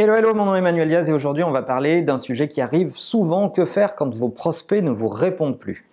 Hello, hello, mon nom est Emmanuel Diaz et aujourd'hui on va parler d'un sujet qui arrive souvent. Que faire quand vos prospects ne vous répondent plus?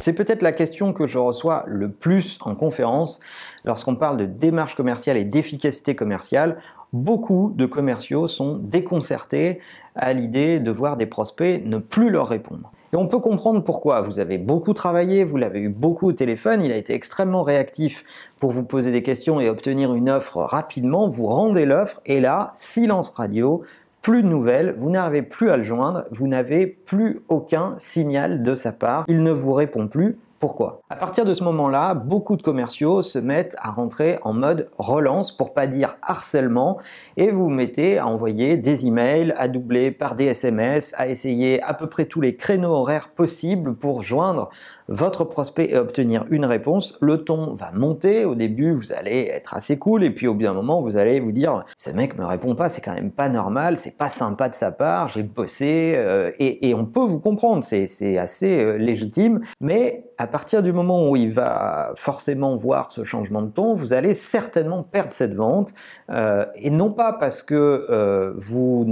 C'est peut-être la question que je reçois le plus en conférence lorsqu'on parle de démarche commerciale et d'efficacité commerciale. Beaucoup de commerciaux sont déconcertés à l'idée de voir des prospects ne plus leur répondre. Et on peut comprendre pourquoi. Vous avez beaucoup travaillé, vous l'avez eu beaucoup au téléphone, il a été extrêmement réactif pour vous poser des questions et obtenir une offre rapidement. Vous rendez l'offre et là, silence radio, plus de nouvelles, vous n'arrivez plus à le joindre, vous n'avez plus aucun signal de sa part, il ne vous répond plus, pourquoi? À partir de ce moment-là, beaucoup de commerciaux se mettent à rentrer en mode relance, pour pas dire harcèlement, et vous mettez à envoyer des emails, à doubler par des SMS, à essayer à peu près tous les créneaux horaires possibles pour joindre votre prospect et obtenir une réponse. Le ton va monter. Au début, vous allez être assez cool, et puis au bout d'un moment, vous allez vous dire ce mec me répond pas, c'est quand même pas normal, c'est pas sympa de sa part, j'ai bossé, euh, et, on peut vous comprendre, c'est assez euh, légitime, mais partir du moment où il va forcément voir ce changement de ton, vous allez certainement perdre cette vente, euh, et non pas parce que euh, vous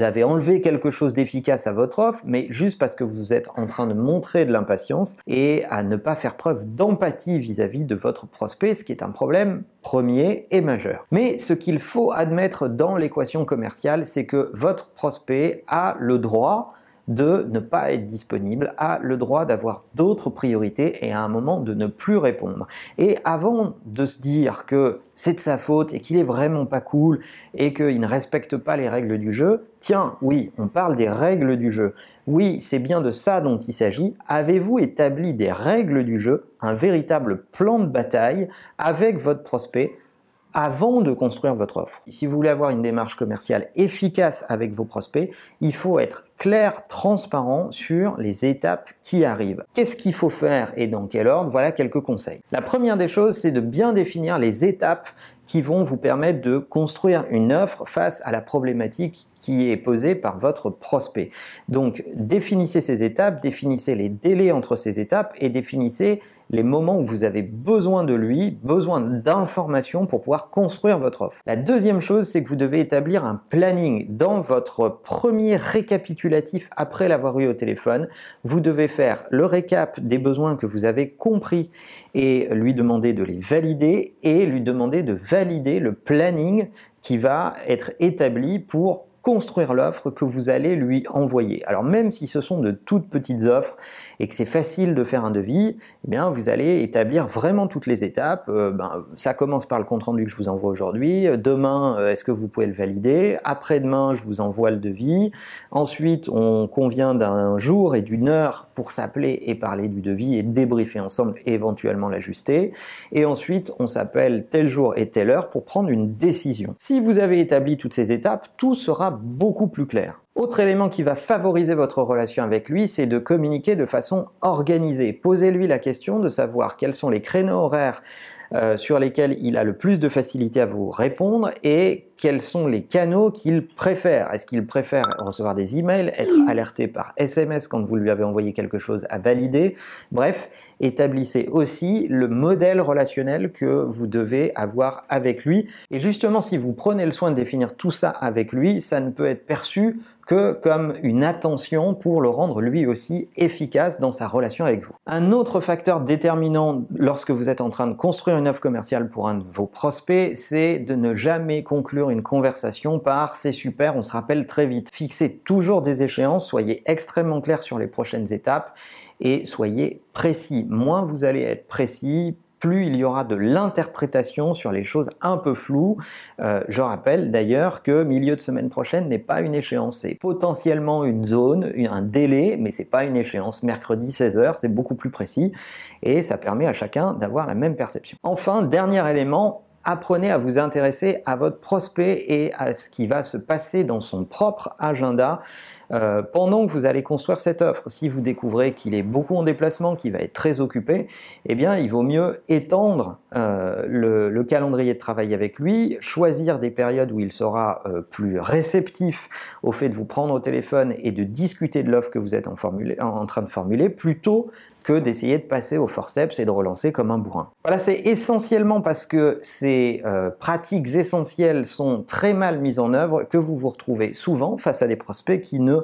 avez enlevé quelque chose d'efficace à votre offre, mais juste parce que vous êtes en train de montrer de l'impatience et à ne pas faire preuve d'empathie vis-à-vis de votre prospect, ce qui est un problème premier et majeur. Mais ce qu'il faut admettre dans l'équation commerciale, c'est que votre prospect a le droit de ne pas être disponible, a le droit d'avoir d'autres priorités et à un moment de ne plus répondre. Et avant de se dire que c'est de sa faute et qu'il est vraiment pas cool et qu'il ne respecte pas les règles du jeu, tiens, oui, on parle des règles du jeu. Oui, c'est bien de ça dont il s'agit. Avez-vous établi des règles du jeu, un véritable plan de bataille avec votre prospect avant de construire votre offre. Si vous voulez avoir une démarche commerciale efficace avec vos prospects, il faut être clair, transparent sur les étapes qui arrivent. Qu'est-ce qu'il faut faire et dans quel ordre? Voilà quelques conseils. La première des choses, c'est de bien définir les étapes qui vont vous permettre de construire une offre face à la problématique qui est posée par votre prospect. Donc définissez ces étapes, définissez les délais entre ces étapes et définissez les moments où vous avez besoin de lui, besoin d'informations pour pouvoir construire votre offre. La deuxième chose, c'est que vous devez établir un planning dans votre premier récapitulatif après l'avoir eu au téléphone. Vous devez faire le récap des besoins que vous avez compris et lui demander de les valider et lui demander de valider le planning qui va être établi pour construire l'offre que vous allez lui envoyer. Alors même si ce sont de toutes petites offres et que c'est facile de faire un devis, eh bien vous allez établir vraiment toutes les étapes. Euh, ben, ça commence par le compte rendu que je vous envoie aujourd'hui. Demain, euh, est-ce que vous pouvez le valider? Après-demain, je vous envoie le devis. Ensuite, on convient d'un jour et d'une heure pour s'appeler et parler du devis et débriefer ensemble et éventuellement l'ajuster. Et ensuite, on s'appelle tel jour et telle heure pour prendre une décision. Si vous avez établi toutes ces étapes, tout sera beaucoup plus clair. Autre élément qui va favoriser votre relation avec lui, c'est de communiquer de façon organisée. Posez-lui la question de savoir quels sont les créneaux horaires euh, sur lesquels il a le plus de facilité à vous répondre et quels sont les canaux qu'il préfère. Est-ce qu'il préfère recevoir des emails, être alerté par SMS quand vous lui avez envoyé quelque chose à valider? Bref, établissez aussi le modèle relationnel que vous devez avoir avec lui. Et justement, si vous prenez le soin de définir tout ça avec lui, ça ne peut être perçu que comme une attention pour le rendre lui aussi efficace dans sa relation avec vous. Un autre facteur déterminant lorsque vous êtes en train de construire une offre commerciale pour un de vos prospects, c'est de ne jamais conclure une conversation par c'est super, on se rappelle très vite. Fixez toujours des échéances, soyez extrêmement clair sur les prochaines étapes et soyez précis. Moins vous allez être précis, plus il y aura de l'interprétation sur les choses un peu floues. Euh, je rappelle d'ailleurs que milieu de semaine prochaine n'est pas une échéance, c'est potentiellement une zone, un délai, mais c'est pas une échéance. Mercredi 16h, c'est beaucoup plus précis et ça permet à chacun d'avoir la même perception. Enfin, dernier élément, apprenez à vous intéresser à votre prospect et à ce qui va se passer dans son propre agenda euh, pendant que vous allez construire cette offre. Si vous découvrez qu'il est beaucoup en déplacement, qu'il va être très occupé, eh bien, il vaut mieux étendre euh, le, calendrier de travail avec lui, choisir des périodes où il sera euh, plus réceptif au fait de vous prendre au téléphone et de discuter de l'offre que vous êtes en, train de formuler, plutôt que d'essayer de passer au forceps et de relancer comme un bourrin. Voilà, c'est essentiellement parce que ces pratiques essentielles sont très mal mises en œuvre que vous vous retrouvez souvent face à des prospects qui ne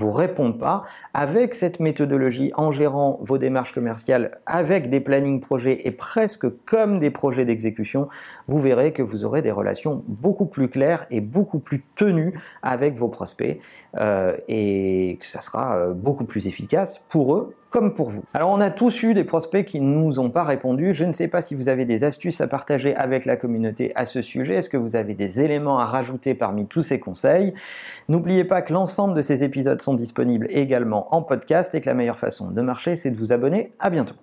vous répondent pas. Avec cette méthodologie, en gérant vos démarches commerciales avec des plannings projets et presque comme des projets d'exécution, vous verrez que vous aurez des relations beaucoup plus claires et beaucoup plus tenues avec vos prospects euh, et que ça sera euh, beaucoup plus efficace pour eux comme pour vous. Alors on a tous eu des prospects qui ne nous ont pas répondu. Je ne sais pas si vous avez des astuces à partager avec la communauté à ce sujet. Est-ce que vous avez des éléments à rajouter parmi tous ces conseils? N'oubliez pas que l'ensemble de ces épisodes disponibles également en podcast et que la meilleure façon de marcher, c'est de vous abonner. À bientôt.